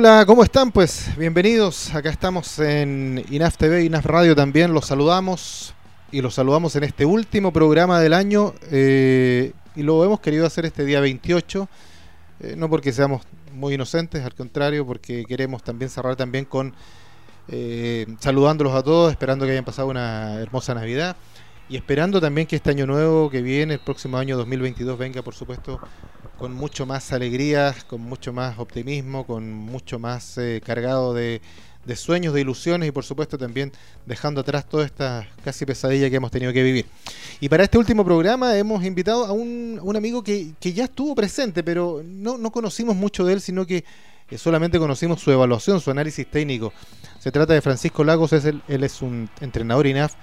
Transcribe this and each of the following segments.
Hola, ¿cómo están? Pues bienvenidos. Acá estamos en INAF TV, INAF Radio también. Los saludamos y los saludamos en este último programa del año. Eh, y lo hemos querido hacer este día 28. eh, no porque seamos muy inocentes, al contrario, porque queremos también cerrar también con eh, saludándolos a todos, esperando que hayan pasado una hermosa Navidad y esperando también que este año nuevo que viene, el próximo año 2022, venga, por supuesto, con mucho más alegría, con mucho más optimismo, con mucho más eh, cargado de, de sueños, de ilusiones y por supuesto también dejando atrás toda esta casi pesadilla que hemos tenido que vivir. Y para este último programa hemos invitado a un, un amigo que, que ya estuvo presente, pero no, no conocimos mucho de él, sino que eh, solamente conocimos su evaluación, su análisis técnico. Se trata de Francisco Lagos, es el- él es un entrenador INAF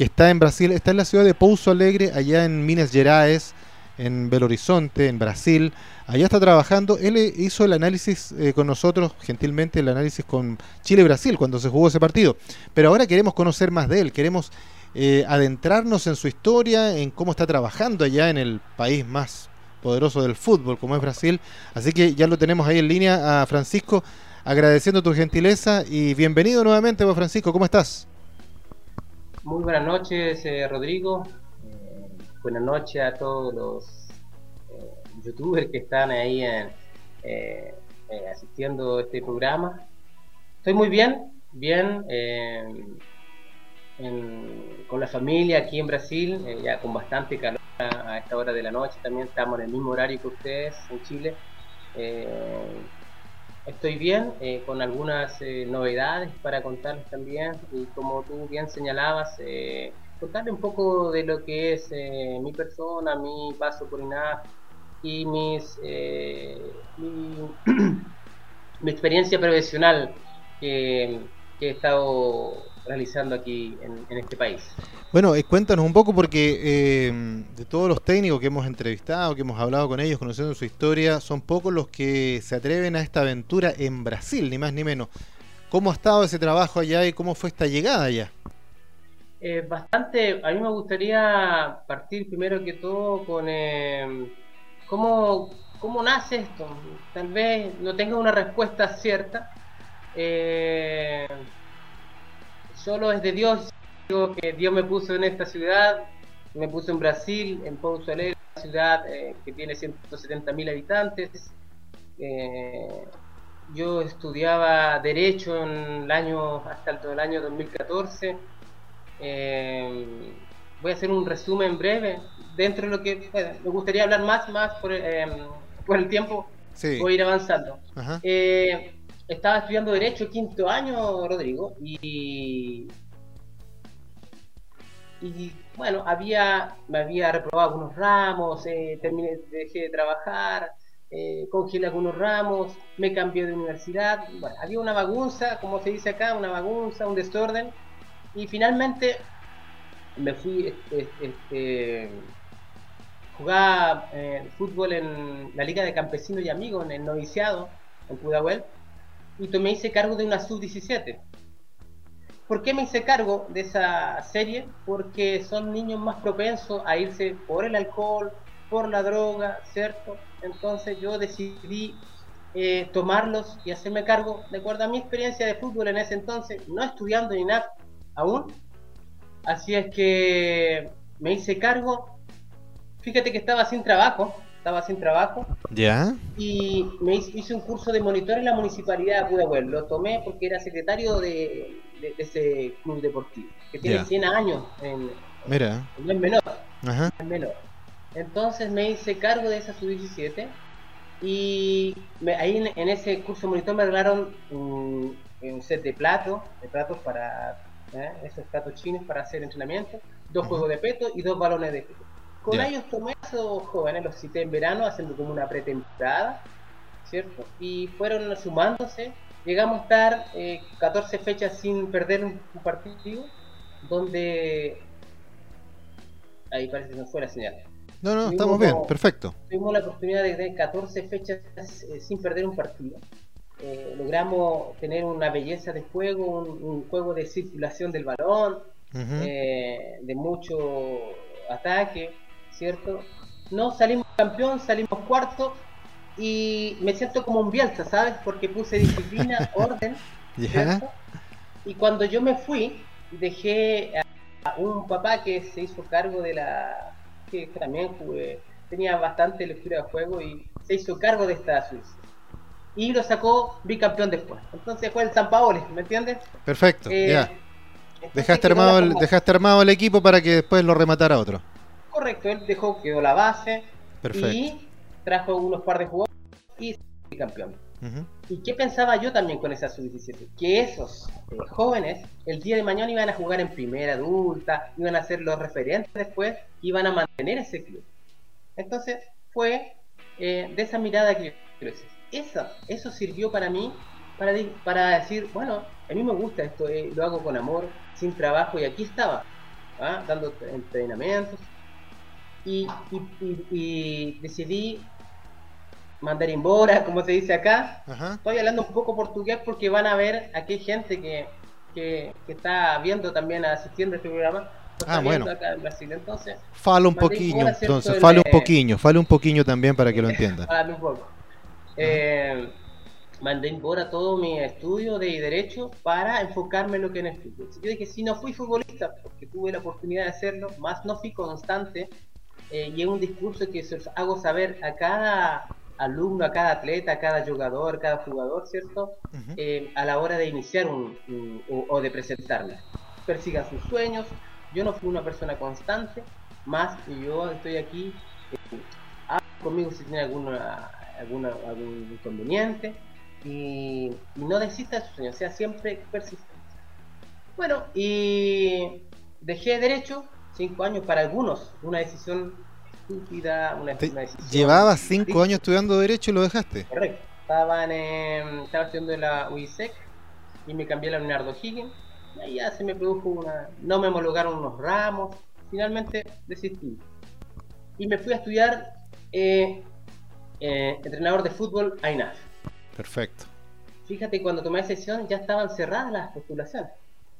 que está en Brasil, está en la ciudad de Pouso Alegre, allá en Minas Gerais, en Belo Horizonte, en Brasil. Allá está trabajando. Él eh, hizo el análisis eh, con nosotros, gentilmente el análisis con Chile-Brasil, cuando se jugó ese partido. Pero ahora queremos conocer más de él, queremos eh, adentrarnos en su historia, en cómo está trabajando allá en el país más poderoso del fútbol, como es Brasil. Así que ya lo tenemos ahí en línea a Francisco, agradeciendo tu gentileza y bienvenido nuevamente, Francisco, ¿cómo estás? Muy buenas noches, eh, Rodrigo. Eh, buenas noches a todos los eh, youtubers que están ahí en, eh, asistiendo a este programa. Estoy muy bien, bien, en- con la familia aquí en Brasil, ya con bastante calor a, a esta hora de la noche. También estamos en el mismo horario que ustedes en Chile. Estoy bien, eh, con algunas eh, novedades para contarles también. Y como tú bien señalabas, eh, contarle un poco de lo que es eh, mi persona, mi paso por INAF y mis, mi, mi experiencia profesional que he estado realizando aquí en, en este país. Bueno, eh, cuéntanos un poco porque eh, de todos los técnicos que hemos entrevistado, que hemos hablado con ellos, conociendo su historia, son pocos los que se atreven a esta aventura en Brasil, ni más ni menos. ¿Cómo ha estado ese trabajo allá y cómo fue esta llegada allá? Eh, bastante, a mí me gustaría partir primero que todo con eh, cómo, cómo nace esto. Tal vez no tenga una respuesta cierta. Eh, solo es de Dios. Digo que Dios me puso en esta ciudad, me puso en Brasil, en Pouso Alegre, una ciudad eh, que tiene 170 mil habitantes. Eh, yo estudiaba Derecho en el año, hasta el, el año 2014. Eh, voy a hacer un resumen breve. Dentro de lo que bueno, me gustaría hablar más, más por, eh, por el tiempo, Sí. voy a ir avanzando. Ajá. Eh, estaba estudiando Derecho quinto año, Rodrigo, y, bueno, había, me había reprobado algunos ramos, eh, terminé, dejé de trabajar, eh, congelé algunos ramos, me cambié de universidad, bueno, había una bagunza, como se dice acá, una bagunza, un desorden, y finalmente me fui, este, este, jugaba eh, fútbol en la Liga de Campesinos y Amigos, en el noviciado, en Pudahuel, y me hice cargo de una sub-17. ¿Por qué me hice cargo de esa serie? Porque son niños más propensos a irse por el alcohol, por la droga, ¿cierto? Entonces yo decidí eh, tomarlos y hacerme cargo, de acuerdo a mi experiencia de fútbol en ese entonces, no estudiando ni nada aún. Así es que me hice cargo. Fíjate que estaba sin trabajo, estaba sin trabajo ¿Ya? y me hice, hice un curso de monitor en la municipalidad de Pudahuel. Lo tomé porque era secretario de, de- de ese club deportivo, que tiene Ya. 100 años, en, Mira. no es menor, Ajá. es menor. Entonces me hice cargo de esa sub-17 y me- ahí en, en ese curso de monitor me regalaron un, un set de platos, de platos para ¿eh? esos platos chinos para hacer entrenamiento, dos juegos de peto y dos balones de fútbol. Con ellos tomé a esos jóvenes, los cité en verano haciendo como una pretemporada, ¿cierto? Y fueron sumándose, llegamos a estar eh, 14 fechas sin perder un, un partido, donde... Ahí parece que nos fue la señal. No, no, Sí, estamos como- bien, perfecto. Tuvimos la oportunidad de tener 14 fechas eh, sin perder un partido. Eh, logramos tener una belleza de juego, un, un juego de circulación del balón, eh, de mucho ataque, ¿cierto? No salimos campeón, salimos cuarto, y me siento como un Bielsa, ¿sabes? Porque puse disciplina, orden, ¿cierto? Y cuando yo me fui, dejé a un papá que se hizo cargo de la... que también jugué, tenía bastante lectura de juego y se hizo cargo de esta Suiza. Y lo sacó bicampeón después. Entonces fue el San Paoli, ¿me entiendes? Perfecto, eh, ya. Dejaste armado, el, dejaste armado el equipo para que después lo rematara otro. Correcto, él dejó, quedó la base y trajo unos par de jugadores y campeón. ¿Y qué pensaba yo también con esa sub-17? Que esos eh, jóvenes el día de mañana iban a jugar en primera adulta, iban a ser los referentes después, iban a mantener ese club. Entonces fue eh, de esa mirada que yo eso, eso sirvió para mí para, para decir, bueno, a mí me gusta esto, eh, lo hago con amor, sin trabajo y aquí estaba, ¿ah? dando entrenamientos. Y, y, decidí mandar embora, como se dice acá. Estoy hablando un poco portugués porque van a ver aquí gente que, que, está viendo también, asistiendo a este programa. Ah, bueno. Acá en Brasil. Entonces, fala un poquillo, entonces, fale un poquillo, fale un poquillo también para que lo entiendan. Fale un poco. Eh, mandé embora todo mi estudio de derecho para enfocarme en lo que en el fútbol. Yo dije, si no fui futbolista, porque tuve la oportunidad de hacerlo, más no fui constante, eh, y es un discurso que hago saber a cada alumno, a cada atleta, a cada jugador, cada jugador, ¿cierto? Eh, a la hora de iniciar un, o, de presentarme. Persigan sus sueños. Yo no fui una persona constante, más yo estoy aquí. Eh, conmigo si tiene alguna, alguna, algún inconveniente y, no desista de sus sueños, sea siempre persistente. Bueno, y dejé derecho, cinco años para algunos, una decisión estúpida, una, decisión... ¿Llevabas cinco años estudiando derecho y lo dejaste? Correcto, Estaban en, estaba estudiando en la UISEC y me cambié a la Leonardo Higgins, y ahí ya se me produjo una... no me homologaron unos ramos, finalmente desistí. Y me fui a estudiar eh, eh, entrenador de fútbol a INAF. Perfecto. Fíjate, cuando tomé la decisión ya estaban cerradas las postulaciones.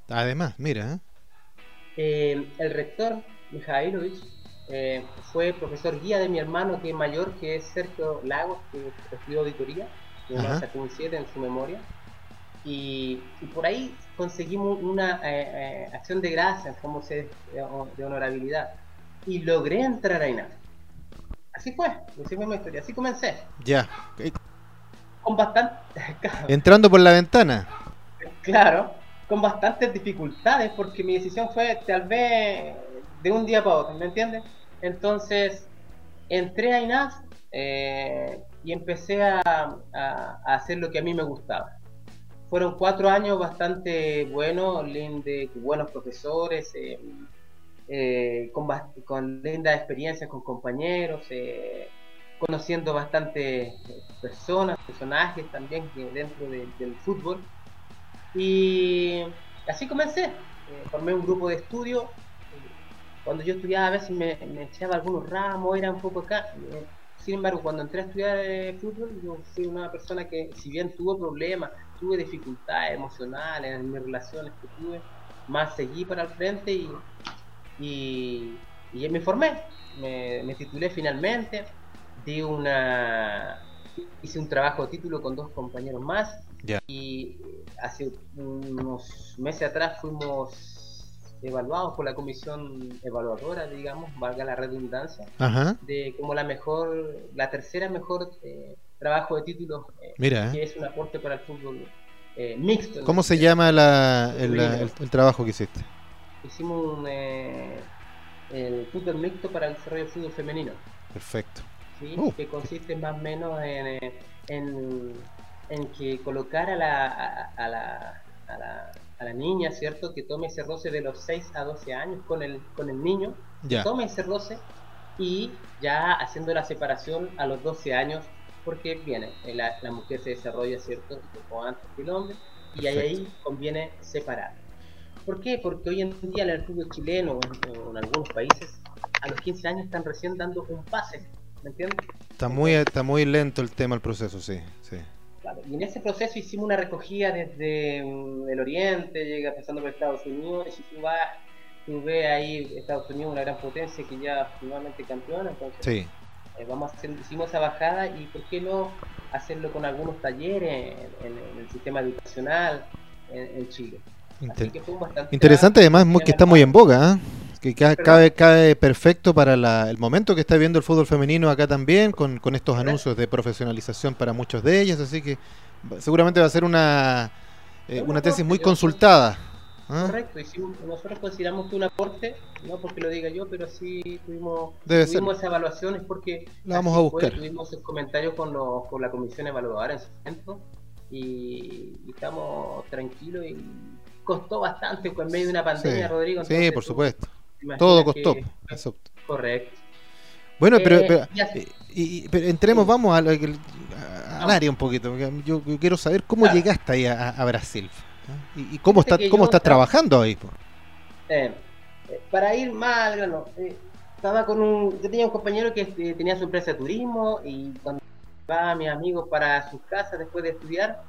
Además, mira. ¿Eh? Eh, el rector, Mijailovich, eh, fue profesor guía de mi hermano que es mayor, que es Sergio Lagos, que estudió auditoría, que sacó un 7 en su memoria. Y, por ahí conseguimos una acción de gracias, como se de, honorabilidad. Y logré entrar a INAF. Así fue, así fue mi historia, así comencé. Ya con bastante... Entrando por la ventana. Claro, con bastantes dificultades, porque mi decisión fue tal vez de un día para otro, ¿me entiendes? Entonces, entré a INAS eh, y empecé a, hacer lo que a mí me gustaba. Fueron cuatro años bastante buenos, de buenos profesores, eh, eh, con, con lindas experiencias con compañeros conociendo bastante personas, personajes también dentro del fútbol. Y así comencé. Eh, formé un grupo de estudio. Cuando yo estudiaba a veces me, echaba algunos ramos, era un poco acá. Eh, sin embargo, cuando entré a estudiar eh, fútbol, yo fui una persona que, si bien tuvo problemas, tuve dificultades emocionales en mis relaciones que tuve, más seguí para el frente y, y, y me formé. Me, me titulé finalmente di una hice un trabajo de título con dos compañeros más y hace unos meses atrás fuimos evaluados por la comisión evaluadora, digamos, valga la redundancia, de como la mejor, la tercera mejor eh, trabajo de título eh, Mira, que es un aporte para el fútbol eh, mixto. ¿Cómo se llama la, el, trabajo que hiciste? Hicimos un, el fútbol mixto para el desarrollo del fútbol femenino. Perfecto. Uh. que consiste más o menos en, en, que colocar a la, a, la, a, la, a, la, niña, ¿cierto? Que tome ese roce de los 6 a 12 años con el, con el niño, tome ese roce y ya haciendo la separación a los 12 años, porque viene, eh, la, la mujer se desarrolla, ¿cierto? Poco antes que el hombre, y ahí, conviene separar. ¿Por qué? Porque hoy en día en el fútbol chileno o en algunos países, a los 15 años están recién dando un pase ¿me entiendes? Está muy, está muy lento el tema, el proceso, sí, sí. Claro, y en ese proceso hicimos una recogida desde mm, el oriente, llega pasando por Estados Unidos, y tú vas, tú ves ahí Estados Unidos, una gran potencia que ya finalmente campeona, entonces sí. eh, vamos a hacer, hicimos esa bajada y por qué no hacerlo con algunos talleres en, el sistema educacional en, Chile. Interesante además que está muy en boga, ¿eh? Que cabe, cabe perfecto para el momento que está viendo el fútbol femenino acá también, con, estos anuncios de profesionalización para muchos de ellas, así que seguramente va a ser una, eh, una tesis muy consultada. ¿Ah? Correcto, y nosotros consideramos que un aporte, no porque lo diga yo, pero sí tuvimos, tuvimos esa evaluación, es porque la vamos a buscar. tuvimos el comentario con, los, con la comisión evaluadora en su momento y, estamos tranquilos y costó bastante en medio de una pandemia, Rodrigo. Sí, por supuesto. Todo costó. Correcto. Bueno, pero, eh, y, entremos, vamos al, área un poquito. Yo, quiero saber cómo llegaste ahí a Brasil. ¿Y, cómo, está, cómo estás trabajando ahí? Eh, eh, para ir más al grano, eh, estaba con un, yo tenía un compañero que tenía su empresa de turismo y cuando iba a mis amigos para sus casas después de estudiar,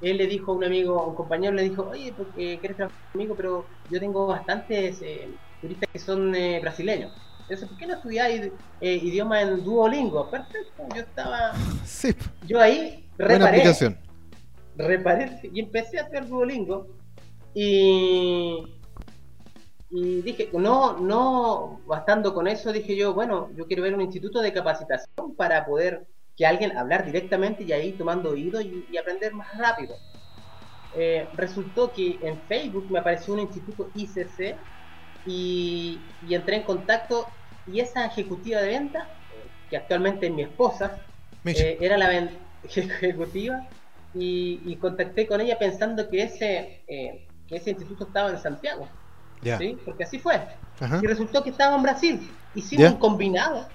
él le dijo a un amigo, a un compañero le dijo, oye, porque quieres trabajar conmigo, pero yo tengo bastantes turistas que son brasileños. Entonces, ¿por qué no estudiáis idioma en Duolingo? Perfecto, yo estaba... Sí. Yo ahí reparé. Reparé y empecé a hacer Duolingo y, y dije, no, no, bastando con eso, dije yo, bueno, yo quiero ver un instituto de capacitación para poder que alguien hablar directamente y ahí tomando oído y, aprender más rápido. Eh, resultó que en Facebook me apareció un instituto ICC y, y entré en contacto y esa ejecutiva de venta, que actualmente es mi esposa, eh, era la ejecutiva, y, contacté con ella pensando que ese, eh, que ese instituto estaba en Santiago. ¿sí? Porque así fue. Y resultó que estaba en Brasil. Hicimos un combinado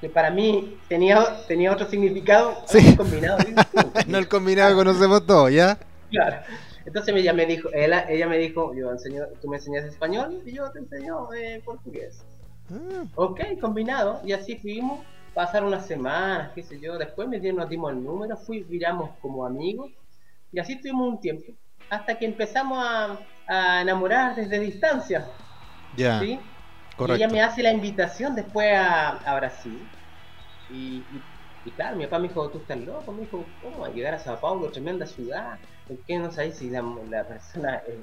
que para mí tenía, tenía otro significado. Sí. combinado. no el combinado conocemos todos, ¿ya? Claro. Entonces ella me dijo, ella, ella me dijo, yo enseño, tú me enseñas español y yo te enseño eh, portugués. Ah. Ok, combinado. Y así fuimos pasaron unas semanas, qué sé yo, después me dieron, nos dimos el número, fui, viramos como amigos y así tuvimos un tiempo, hasta que empezamos a, enamorar desde distancia. Ya. ¿sí? Correcto. Y ella me hace la invitación después a, Brasil. Y, claro, mi papá me dijo, tú estás loco, me dijo, ¿cómo a llegar a Sao Paulo, tremenda ciudad? ¿Por qué no sabes si la, la persona... Eh,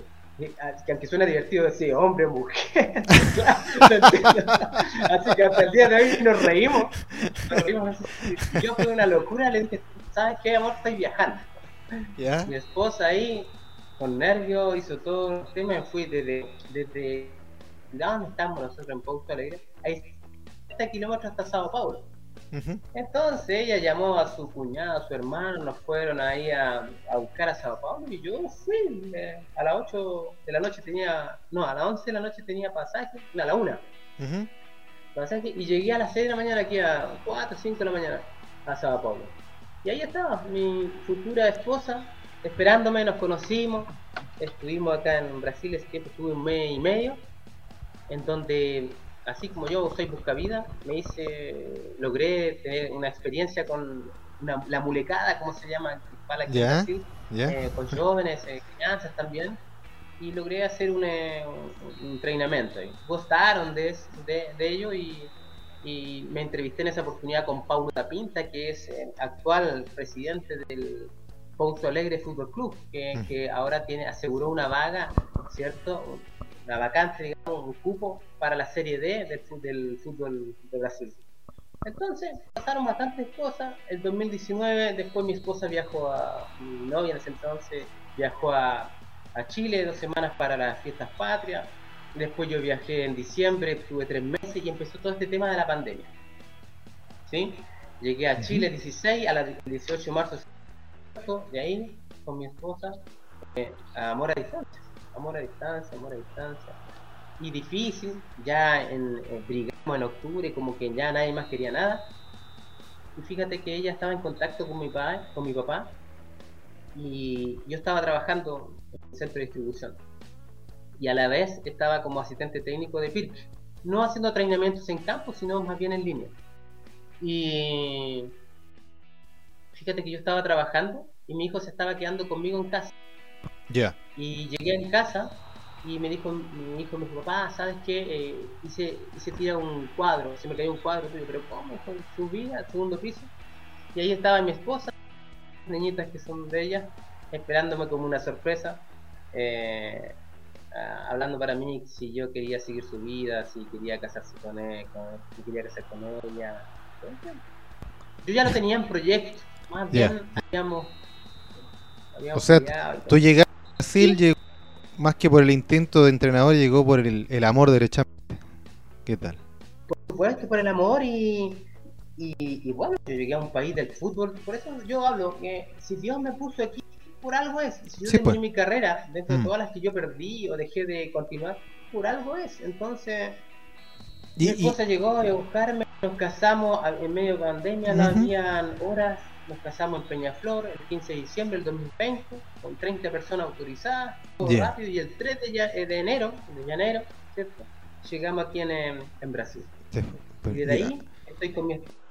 que aunque suena divertido decir hombre o mujer, así que hasta el día de hoy nos reímos, yo fue una locura, le dije, ¿sabes qué amor? Estoy viajando. Mi esposa ahí, con nervios, hizo todo el tema, me fui desde, desde, ¿dónde estamos nosotros en Pouso Alegre? Ahí 70 kilómetros hasta Sao Paulo. Entonces ella llamó a su cuñado, a su hermano, nos fueron ahí a, buscar a Sao Paulo y yo fui. Eh, a las 8 de la noche tenía, no, a las 11 de la noche tenía pasaje, no, a la 1. Pasaje y llegué a las 6 de la mañana aquí a 4, 5 de la mañana a Sao Paulo. Y ahí estaba mi futura esposa esperándome, nos conocimos, estuvimos acá en Brasil, ese tiempo estuve un mes y medio, en donde así como yo soy buscavida, me hice, logré tener una experiencia con la mulecada, como se llama, para eh, con jóvenes, eh, crianzas también, y logré hacer un, eh, entrenamiento. Y gustaron de, de, ello y, me entrevisté en esa oportunidad con Paulo Tapinta, que es el actual presidente del Pouso Alegre Fútbol Club, que, mm. que ahora tiene aseguró una vaga, ¿cierto? La vacante, digamos, un cupo para la Serie D del, del fútbol de Brasil. Entonces, pasaron bastantes cosas. El 2019, después mi esposa viajó a, mi novia en ese entonces, viajó a, a Chile dos semanas para las fiestas patrias. Después yo viajé en diciembre, estuve tres meses y empezó todo este tema de la pandemia. ¿Sí? Llegué a Chile el 16, a la 18 de marzo, de ahí, con mi esposa, eh, a amor a distancia amor a distancia, amor a distancia. Y difícil, ya en, brigamos en octubre, como que ya nadie más quería nada. Y fíjate que ella estaba en contacto con mi papá, con mi papá y yo estaba trabajando en el centro de distribución. Y a la vez estaba como asistente técnico de Pirch. No haciendo entrenamientos en campo, sino más bien en línea. Y fíjate que yo estaba trabajando y mi hijo se estaba quedando conmigo en casa. Ya. Y llegué en casa y me dijo mi hijo, mi papá, ¿sabes qué? Eh, hice, hice tira un cuadro, se me cayó un cuadro, pero ¿cómo? Subí al segundo piso y ahí estaba mi esposa, niñitas que son de ella, esperándome como una sorpresa, eh, hablando para mí si yo quería seguir su vida, si quería casarse con él, si quería casar con ella. Yo ya lo tenía en proyecto, más bien habíamos, O sea, tú llegaste Brasil, llegó, más que por el intento de entrenador, llegó por el, el amor derechamente. ¿Qué tal? Por supuesto, por el amor y y, bueno, yo llegué a un país del fútbol, por eso yo hablo que si Dios me puso aquí, por algo es. Si yo terminé pues. mi carrera, dentro de mm. todas las que yo perdí o dejé de continuar, por algo es. Entonces, mi esposa llegó a buscarme, nos casamos en medio de pandemia, no habían horas, nos casamos en Peñaflor el 15 de diciembre del 2020, con 30 personas autorizadas, todo rápido, y el 3 de, de, enero, de enero, ¿cierto? Llegamos aquí en, en Brasil. Pues, y desde ahí estoy con mi esposa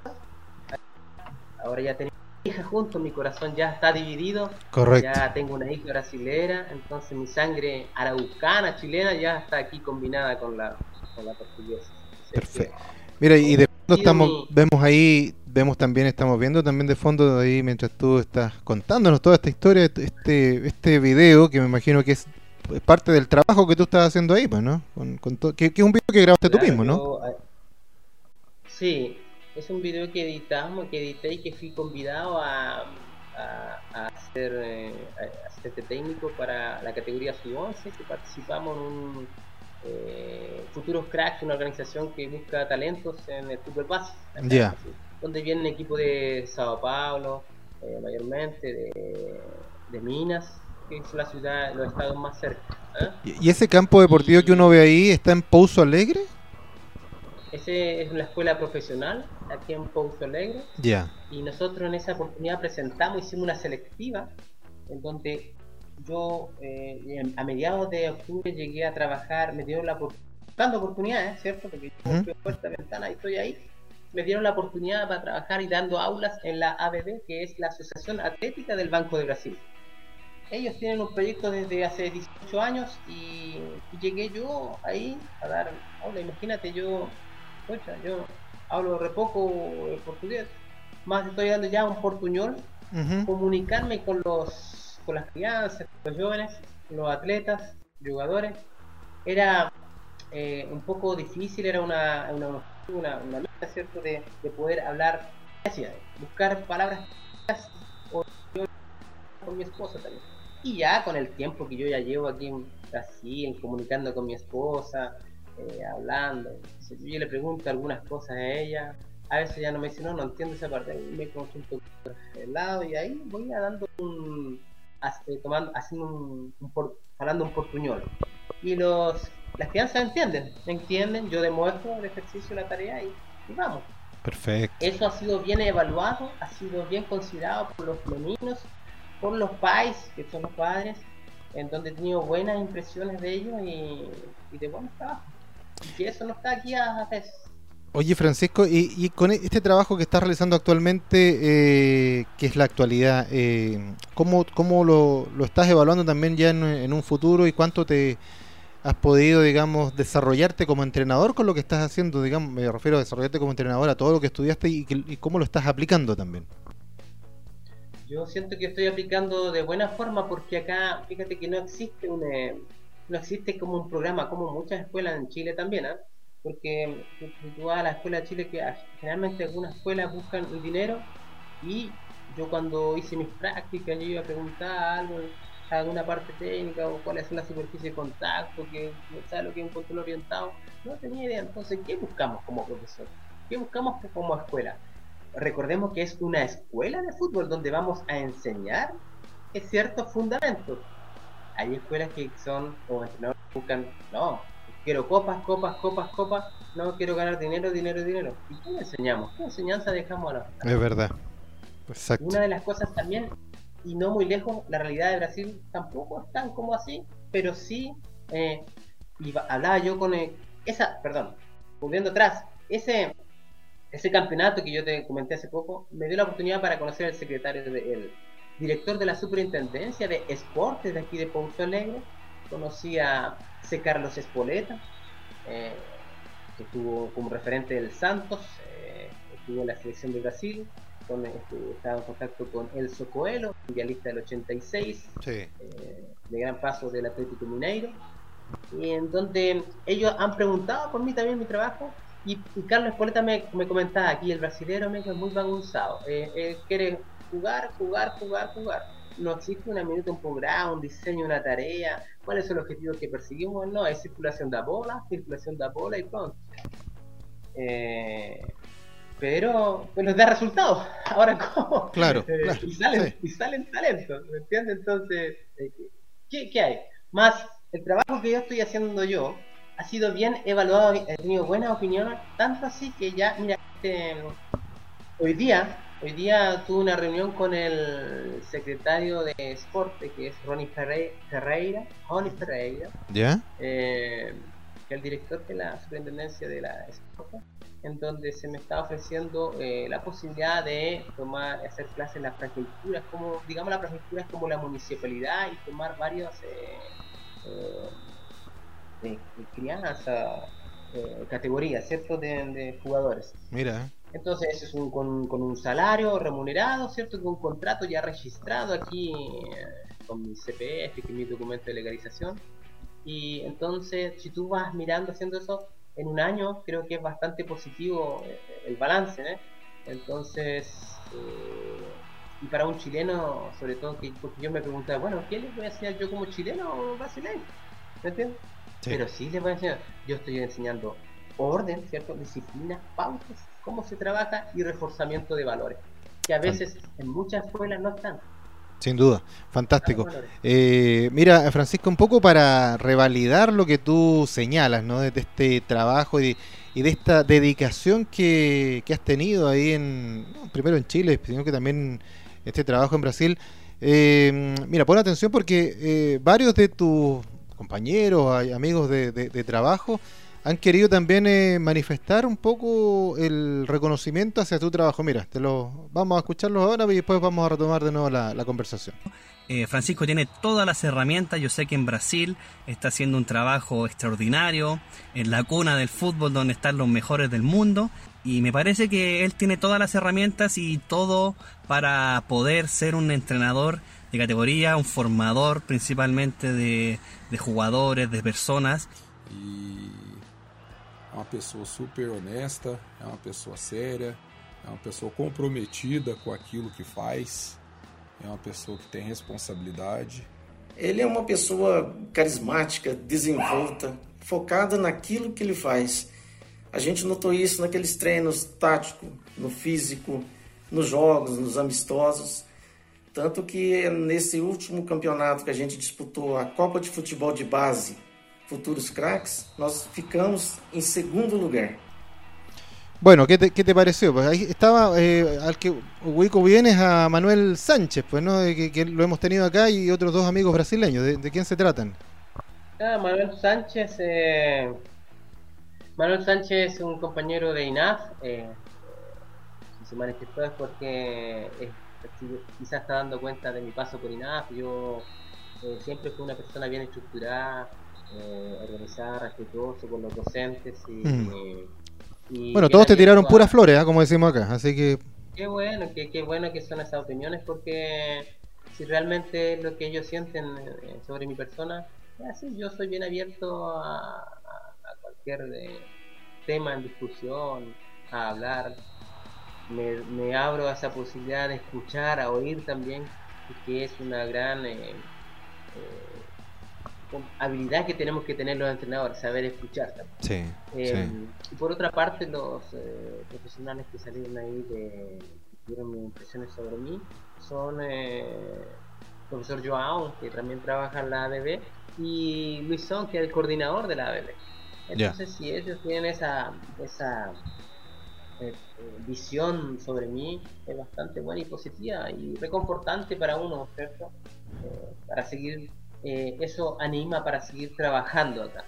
ahora ya tengo una hija junto, mi corazón ya está dividido. Correcto. Ya tengo una hija brasilera, entonces mi sangre araucana, chilena, ya está aquí combinada con la, con la portuguesa. Perfecto. Mira, y de fondo estamos, vemos ahí, vemos también, estamos viendo también de fondo ahí mientras tú estás contándonos toda esta historia, este, este video que me imagino que es parte del trabajo que tú estás haciendo ahí, pues, ¿no? Con, que, es un video que grabaste tú mismo, ¿no? Eh, sí, es un video que editamos, que edité y que fui convidado a, a, hacer, eh, este técnico para la categoría sub-11, que participamos en un eh, Futuros Cracks, una organización que busca talentos en el fútbol base, donde vienen equipos de Sao Paulo, eh, mayormente, de, de Minas, que es la ciudad, los estados más cerca. ¿ah? ¿Y ese campo deportivo que uno ve ahí está en Pouso Alegre? Ese es una escuela profesional aquí en Pouso Alegre. Ya. Y nosotros en esa oportunidad presentamos, hicimos una selectiva, en donde yo eh, a mediados de octubre llegué a trabajar, me dieron la buscando oportunidades, ¿cierto? Porque yo uh puerta ventana y estoy ahí. Me dieron la oportunidad para trabajar y dando aulas en la ABB, que es la Asociación Atlética del Banco de Brasil. Ellos tienen un proyecto desde hace 18 años y, y llegué yo ahí a dar aula. Imagínate, yo yo hablo re poco portugués, más estoy dando ya un portuñol, comunicarme con los con las crianzas, los jóvenes, los atletas, jugadores, era eh, un poco difícil, era una, una, una, meta, ¿cierto?, de, poder hablar, buscar palabras con mi esposa también. Y ya con el tiempo que yo ya llevo aquí en Brasil, comunicando con mi esposa, eh, hablando. yo le pregunto algunas cosas a ella, a veces ya no me dice, no, no entiendo esa parte, me consulto el lado y ahí voy dando un, tomando, haciendo un, hablando un portuñol. Y los, las crianzas entienden, entienden, yo demuestro el ejercicio, la tarea y, vamos. Perfecto. Eso ha sido bien evaluado, ha sido bien considerado por los meninos, por los pais, que son los padres, en donde he tenido buenas impresiones de ellos y, y de buenos trabajos. Y eso no está aquí a veces. Oye, Francisco, y, con este trabajo que estás realizando actualmente, eh, que es la actualidad, eh, ¿cómo, cómo lo, lo, estás evaluando también ya en, un futuro y cuánto te has podido, digamos, desarrollarte como entrenador con lo que estás haciendo? Digamos, me refiero a desarrollarte como entrenador a todo lo que estudiaste y, y cómo lo estás aplicando también. Yo siento que estoy aplicando de buena forma porque acá, fíjate que no existe un... Eh, no existe como un programa, como muchas escuelas en Chile también, ¿ah? porque si tú vas a la escuela de Chile, que generalmente algunas escuelas buscan el dinero y yo cuando hice mis prácticas yo iba a preguntar algo, alguna parte técnica o cuál es la superficie de contacto, que sabe lo que es un control orientado, no tenía idea. Entonces, ¿qué buscamos como profesor? ¿Qué buscamos como escuela? Recordemos que es una escuela de fútbol donde vamos a enseñar ciertos fundamentos hay escuelas que son como entrenadores buscan, no, quiero copas, copas, copas, copas, no quiero ganar dinero, dinero, dinero. ¿Y qué enseñamos? ¿Qué enseñanza dejamos a los Es verdad. Exacto. Una de las cosas también, y no muy lejos, la realidad de Brasil tampoco es tan como así, pero sí, eh, y hablaba yo con eh, esa, perdón, volviendo atrás, ese ese campeonato que yo te comenté hace poco me dio la oportunidad para conocer al secretario de, el director de la superintendencia de esportes de aquí de Pouso Alegre, conocí a C. Carlos Espoleta, eh, que estuvo como referente del Santos, eh, estuvo en la selección de Brasil, este, estaba en contacto con Elso Coelho, mundialista del 86, eh, de gran paso del Atlético Mineiro, y en donde ellos han preguntado por mí también mi trabajo, y, Carlos Espoleta me, me, comentaba aquí, el brasilero es muy vagonzado, eh, quiere jugar, jugar, jugar, jugar. No existe una minuta, un programa, un diseño, una tarea, cuál es el objetivo que perseguimos, no, es circulación de bola, circulación de bola y pronto. Eh, pero, pero da resultados. Ahora, ¿cómo? Claro. Eh, y, salen, y salen talentos, ¿me entiendes? Entonces, eh, ¿qué, ¿qué, hay? Más, el trabajo que yo estoy haciendo yo ha sido bien evaluado, he tenido buenas opiniones, tanto así que ya, mira, este, hoy día Hoy día tuve una reunión con el secretario de Sport, que es Ronnie Ferreira, Ronnie Ferreira, ¿Ya? Eh, que es el director de la superintendencia de la Sport, en donde se me está ofreciendo eh, la posibilidad de tomar, hacer clases en las prefecturas, como, digamos, la prefectura es como la municipalidad y tomar varias eh, de, crianza, categorías, ¿cierto? De, de jugadores. Mira. Entonces es un, con, con, un salario remunerado, ¿cierto? Con un contrato ya registrado aquí eh, con mi CPF, que es mi documento de legalización. Y entonces, si tú vas mirando haciendo eso en un año, creo que es bastante positivo eh, el balance, ¿eh? Entonces, y para un chileno, sobre todo, que, porque yo me preguntaba, bueno, ¿qué les voy a enseñar yo como chileno o brasileño? ¿Me entiendes? Pero sí les voy a enseñar, yo estoy enseñando orden, ¿cierto? Disciplina, pautas, cómo se trabaja y reforzamiento de valores, que a veces en muchas escuelas no están. Sin duda, fantástico. Eh, mira, Francisco, un poco para revalidar lo que tú señalas, ¿no? De este trabajo y de, esta dedicación que, has tenido ahí, en primero en Chile, sino que también este trabajo en Brasil. Eh, mira, pon atención porque eh, varios de tus compañeros, amigos de, de trabajo, han querido también eh, manifestar un poco el reconocimiento hacia tu trabajo. Mira, te lo vamos a escucharlos ahora y después vamos a retomar de nuevo la, conversación. Eh, Francisco tiene todas las herramientas. Yo sé que en Brasil está haciendo un trabajo extraordinario, en la cuna del fútbol donde están los mejores del mundo. Y me parece que él tiene todas las herramientas y todo para poder ser un entrenador de categoría, un formador principalmente de, de jugadores, de personas. Y é uma pessoa super honesta, é uma pessoa séria, é uma pessoa comprometida com aquilo que faz, é uma pessoa que tem responsabilidade. Ele é uma pessoa carismática, desenvolta, focada naquilo que ele faz. A gente notou isso naqueles treinos táticos, no físico, nos jogos, nos amistosos. Tanto que nesse último campeonato que a gente disputou, a Copa de Futebol de Base, futuros cracks, nós ficamos en segundo lugar. Bueno, ¿qué te, qué te pareció? Pues ahí estaba, eh, al que ubico bien es a Manuel Sánchez, pues, ¿no? Que, que, lo hemos tenido acá y otros dos amigos brasileños. ¿De, de quién se tratan? Ah, Manuel Sánchez, eh, Manuel Sánchez es un compañero de INAF. Eh, si se manifestó es porque eh, quizás está dando cuenta de mi paso por INAF. Yo eh, siempre fui una persona bien estructurada, eh, organizada, respetuoso con los docentes mm. y, bueno, todos te tiraron puras flores, ¿eh? como decimos acá, así que... Qué bueno, qué, qué bueno que son esas opiniones porque si realmente es lo que ellos sienten eh, sobre mi persona, así yo soy bien abierto a, cualquier eh, tema en discusión, a hablar, me, me, abro a esa posibilidad de escuchar, a oír también, que es una gran eh, habilidad que tenemos que tener los entrenadores, saber escuchar también. Eh, y por otra parte, los eh, profesionales que salieron ahí de dieron mis impresiones sobre mí son eh, profesor Joao, que también trabaja en la ABB, y Luisón, que es el coordinador de la ABB. Entonces, si ellos tienen esa, esa eh, visión sobre mí, es bastante buena y positiva y reconfortante para uno, ¿cierto? para seguir eh, eso anima para seguir trabajando acá.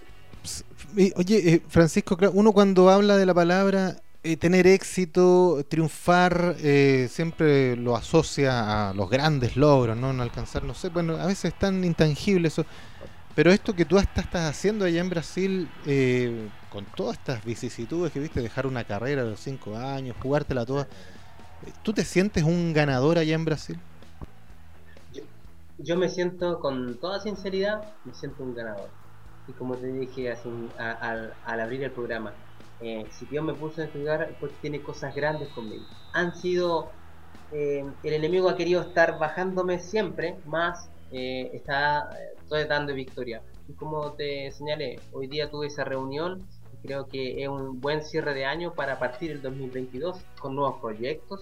Oye, eh, Francisco, uno cuando habla de la palabra eh, tener éxito, triunfar, siempre lo asocia a los grandes logros, ¿no? alcanzar, no sé, bueno, a veces es tan intangible eso. Pero esto que tú estás, estás haciendo allá en Brasil, eh, con todas estas vicisitudes que viste, dejar una carrera a los cinco años, jugártela toda, ¿tú te sientes un ganador allá en Brasil? Yo, me siento, con toda sinceridad, me siento un ganador. Y como te dije al, abrir el programa, eh, si Dios me puso este lugar, pues tiene cosas grandes conmigo. Han sido, eh, el enemigo ha querido estar bajándome siempre, más eh, está estoy dando victoria. Y como te señalé, hoy día tuve esa reunión y creo que es un buen cierre de año para partir el 2022 con nuevos proyectos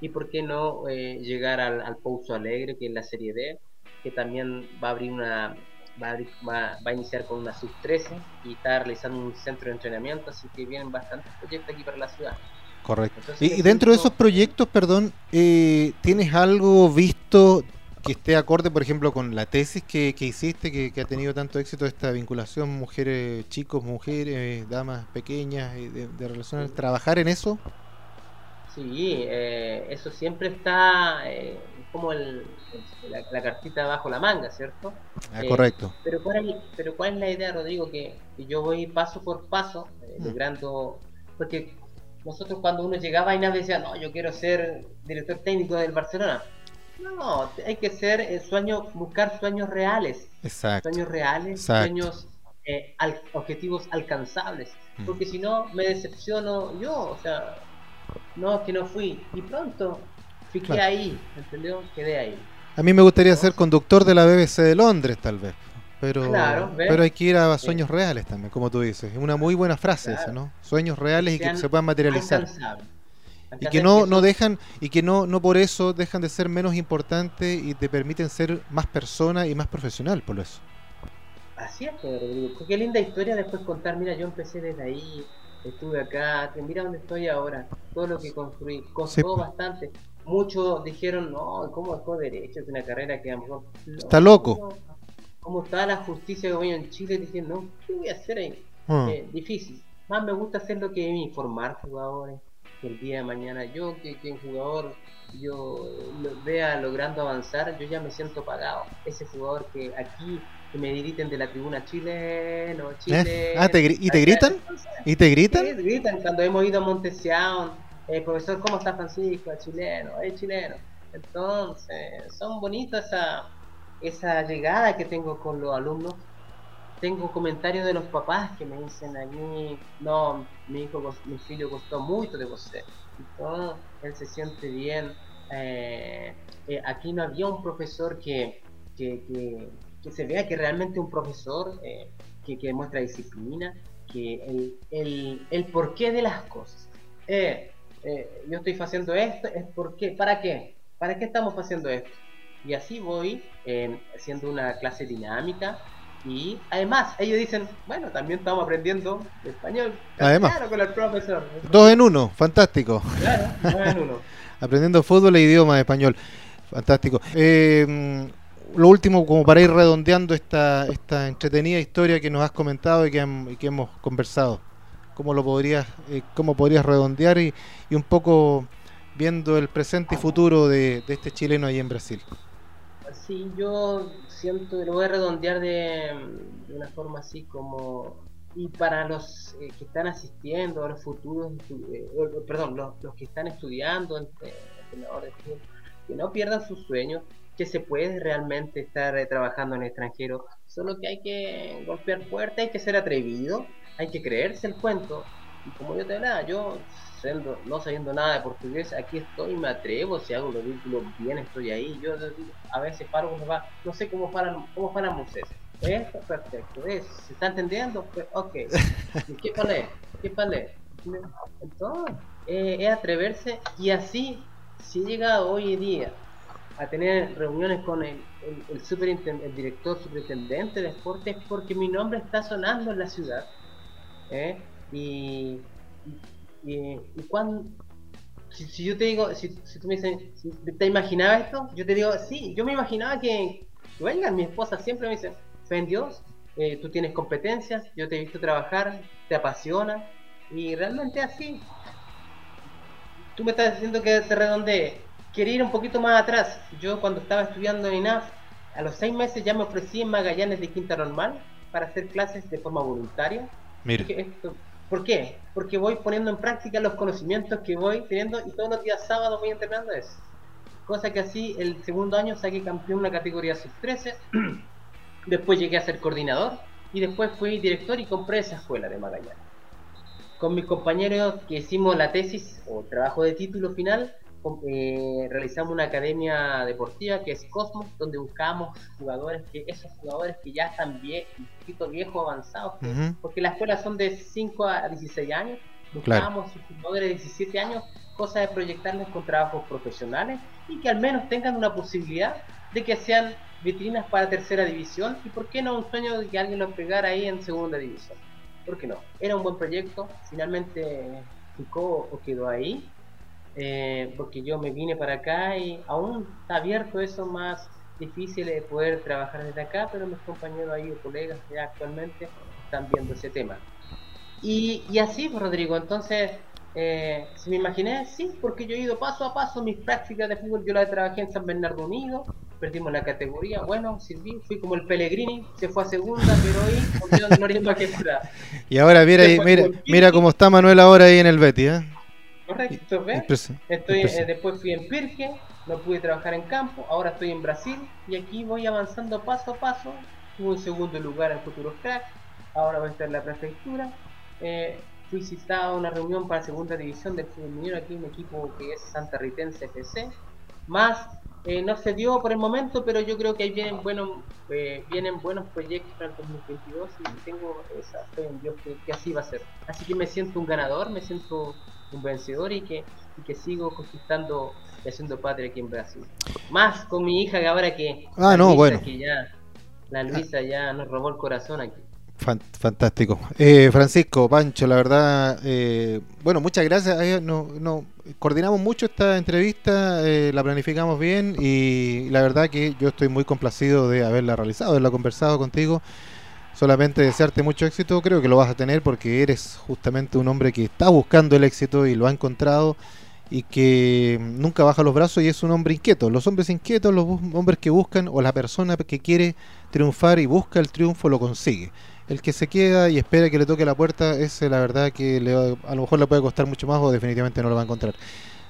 y por qué no eh, llegar al, al Pouso Alegre, que es la serie D, que también va a abrir una va a, va, a iniciar con una sub 13 y está realizando un centro de entrenamiento, así que vienen bastantes proyectos aquí para la ciudad. Correcto. y, dentro de esos proyectos, perdón, eh, ¿tienes algo visto que esté acorde, por ejemplo, con la tesis que, que hiciste, que, ha tenido tanto éxito esta vinculación mujeres, chicos, mujeres, damas pequeñas, de, de relaciones, trabajar en eso? Sí, eh, eso siempre está eh, como el, la, cartita bajo la manga, ¿cierto? Ah, correcto. Pero ¿cuál, es, pero ¿cuál es la idea, Rodrigo? Que, yo voy paso por paso, mm. logrando... Porque nosotros cuando uno llegaba y nadie decía, no, yo quiero ser director técnico del Barcelona no, hay que ser el sueño, buscar sueños reales. Exacto. Sueños reales, sueños eh, objetivos alcanzables. Mm. Porque si no, me decepciono yo, o sea, no, que no fui. Y pronto, fiqué ahí, ¿entendió? Quedé ahí. A mí me gustaría ser conductor de la BBC de Londres, tal vez. Pero, pero hay que ir a sueños reales también, como tú dices. Es una muy buena frase esa, ¿no? Sueños reales y que se puedan materializar y que no, no dejan y que no, no por eso dejan de ser menos importantes y te permiten ser más persona y más profesional por eso. Así es, Rodrigo. Qué linda historia después contar. Mira, yo empecé desde ahí, estuve acá, mira dónde estoy ahora, todo lo que construí, costó bastante. Muchos dijeron, no, ¿cómo dejó derecho? Es una carrera que a lo mejor... está loco. ¿Cómo está la justicia que en Chile diciendo, ¿qué voy a hacer ahí? Ah. Eh, difícil. Más me gusta hacer lo que es informar jugadores, que el día de mañana yo, que, que un jugador yo lo vea logrando avanzar, yo ya me siento pagado. Ese jugador que aquí que me griten de la tribuna chileno, chileno. ¿Eh? Ah, ¿y te gritan? ¿Y te gritan? Sí, gritan cuando hemos ido a Montesión. Eh, profesor, ¿cómo está Francisco? chileno, es chileno. Entonces, son bonitas esa, esa llegada que tengo con los alumnos tengo comentarios de los papás que me dicen a mí, no, mi hijo, mi hijo costó mucho de você. todo él se siente bien. Eh, eh, aquí no había un profesor que, que, que, se vea que realmente un profesor eh, que, que demuestra disciplina, que el, el, el porqué de las cosas. Yo estoy haciendo esto, es porque, ¿para qué? ¿Para qué estamos haciendo esto? Y así voy haciendo una clase dinámica y además, ellos dicen, bueno, también estamos aprendiendo español. Además, claro, con el profesor. Dos en uno, fantástico. Claro, dos en uno. aprendiendo fútbol e idioma español. Fantástico. Eh, lo último, como para ir redondeando esta, esta entretenida historia que nos has comentado y que, que hemos conversado. ¿Cómo lo podrías, eh, cómo podrías redondear y, y, un poco viendo el presente y futuro de, de este chileno ahí en Brasil? Sí, yo siento, lo voy a redondear de, una forma así como y para los eh, que están asistiendo, los futuros, eh, perdón, los, que están estudiando, eh, que no pierdan sus sueños, que se puede realmente estar trabajando en el extranjero, solo que hay que golpear fuerte, hay que ser atrevido, hay que creerse el cuento. Y como yo te hablaba, yo no sabiendo nada de portugués, aquí estoy, me atrevo, si hago los vínculos bien, estoy ahí. Yo a veces paro, va, no sé cómo paran, cómo paran Moisés. Perfecto, ¿se está entendiendo? Pues, ok, ¿qué palé? ¿Qué palé? Entonces, eh, es atreverse y así, si he llegado hoy en día a tener reuniones con el, el, el director superintendente de deportes porque mi nombre está sonando en la ciudad. ¿Eh? Y, y, cuando, si, yo te digo, si, tú me dices, ¿te imaginabas esto? Yo te digo, sí, yo me imaginaba que, venga, mi esposa siempre me dice, fe en Dios, eh, tú tienes competencias, yo te he visto trabajar, te apasiona, y realmente así. Tú me estás diciendo que te redondee. Quería ir un poquito más atrás. Yo cuando estaba estudiando en INAF, a los seis meses ya me ofrecí en Magallanes de Quinta Normal para hacer clases de forma voluntaria. Mire. ¿Por qué? Porque voy poniendo en práctica los conocimientos que voy teniendo y todos los días sábados voy entrenando eso. Cosa que así el segundo año saqué campeón en la categoría sub-13, después llegué a ser coordinador y después fui director y compré esa escuela de Magallanes. Con mis compañeros que hicimos la tesis o trabajo de título final, eh, realizamos una academia deportiva que es Cosmos, donde buscamos jugadores que esos jugadores que ya están bien, un poquito viejos, avanzados, porque las escuelas son de 5 a 16 años, buscamos jugadores de 17 años, cosa de proyectarlos con trabajos profesionales y que al menos tengan una posibilidad de que sean vitrinas para tercera división y por qué no un sueño de que alguien los pegara ahí en segunda división. ¿Por qué no? Era un buen proyecto, finalmente ficó o quedó ahí eh, porque yo me vine para acá y aún está abierto eso más difícil de poder trabajar desde acá, pero mis compañeros ahí o colegas ya actualmente están viendo ese tema. Y, y así, pues, Rodrigo, entonces, eh, si me imaginé, sí, porque yo he ido paso a paso mis prácticas de fútbol, yo la trabajé en San Bernardo Unido, perdimos la categoría, bueno, sirví, fui como el Pellegrini, se fue a segunda, pero ahí no más que Y ahora mira, mira, mira cómo está Manuel ahora ahí en el Betty, ¿eh? Correcto, ¿ves? Estoy, eh, después fui en Pirque, no pude trabajar en campo, ahora estoy en Brasil y aquí voy avanzando paso a paso. Tuve un segundo lugar en Futuros Crack, ahora voy a estar en la prefectura. Eh, fui citado a una reunión para segunda división del fútbol minero aquí, un equipo que es Santa Ritense FC. Más eh, no se dio por el momento, pero yo creo que ahí vienen buenos, vienen buenos proyectos para el 2022 y tengo esa fe en Dios que, que, así va a ser. Así que me siento un ganador, me siento un vencedor y que, que sigo conquistando y haciendo padre aquí en Brasil. Más con mi hija que ahora que... Ah, no, bueno. ya, la Luisa ya nos robó el corazón aquí. Fantástico. Eh, Francisco, Pancho, la verdad, eh, bueno, muchas gracias. No, no, coordinamos mucho esta entrevista, eh, la planificamos bien y la verdad que yo estoy muy complacido de haberla realizado, de haberla conversado contigo solamente desearte mucho éxito, creo que lo vas a tener porque eres justamente un hombre que está buscando el éxito y lo ha encontrado y que nunca baja los brazos y es un hombre inquieto. Los hombres inquietos, los hombres que buscan o la persona que quiere triunfar y busca el triunfo lo consigue. El que se queda y espera que le toque la puerta, ese la verdad que le, a lo mejor le puede costar mucho más o definitivamente no lo va a encontrar.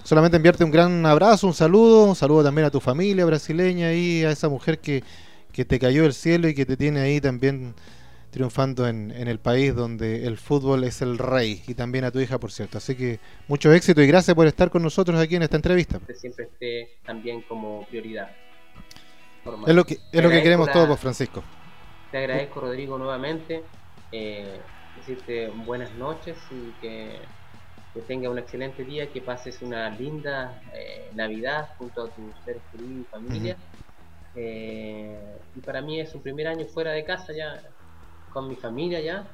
Solamente enviarte un gran abrazo, un saludo, un saludo también a tu familia brasileña y a esa mujer que que te cayó el cielo y que te tiene ahí también triunfando en, en, el país donde el fútbol es el rey y también a tu hija, por cierto. Así que mucho éxito y gracias por estar con nosotros aquí en esta entrevista. Que siempre esté también como prioridad. Es lo que, es lo que queremos todos, pues, Francisco. Te agradezco, Rodrigo, nuevamente. Eh, decirte buenas noches y que, que tenga un excelente día, que pases una linda eh, Navidad junto a tus seres queridos y familia. Eh, y para mí es un primer año fuera de casa ya, con mi familia ya.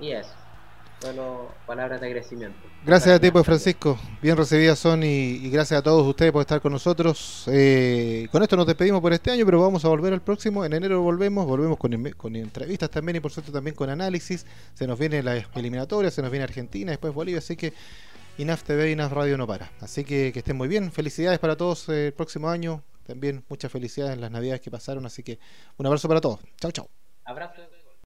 Y, eso. Solo palabras de agradecimiento. Gracias a ti, pues Francisco. Bien recibidas son y, gracias a todos ustedes por estar con nosotros. Eh, con esto nos despedimos por este año, pero vamos a volver al próximo. En enero volvemos, volvemos con, con entrevistas también y por supuesto también con análisis. Se nos viene la eliminatoria, se nos viene Argentina, después Bolivia, así que INAF TV, INAF Radio no para. Así que que estén muy bien. Felicidades para todos eh, el próximo año también muchas felicidades en las navidades que pasaron, así que un abrazo para todos. Chao, chao. Abrazo.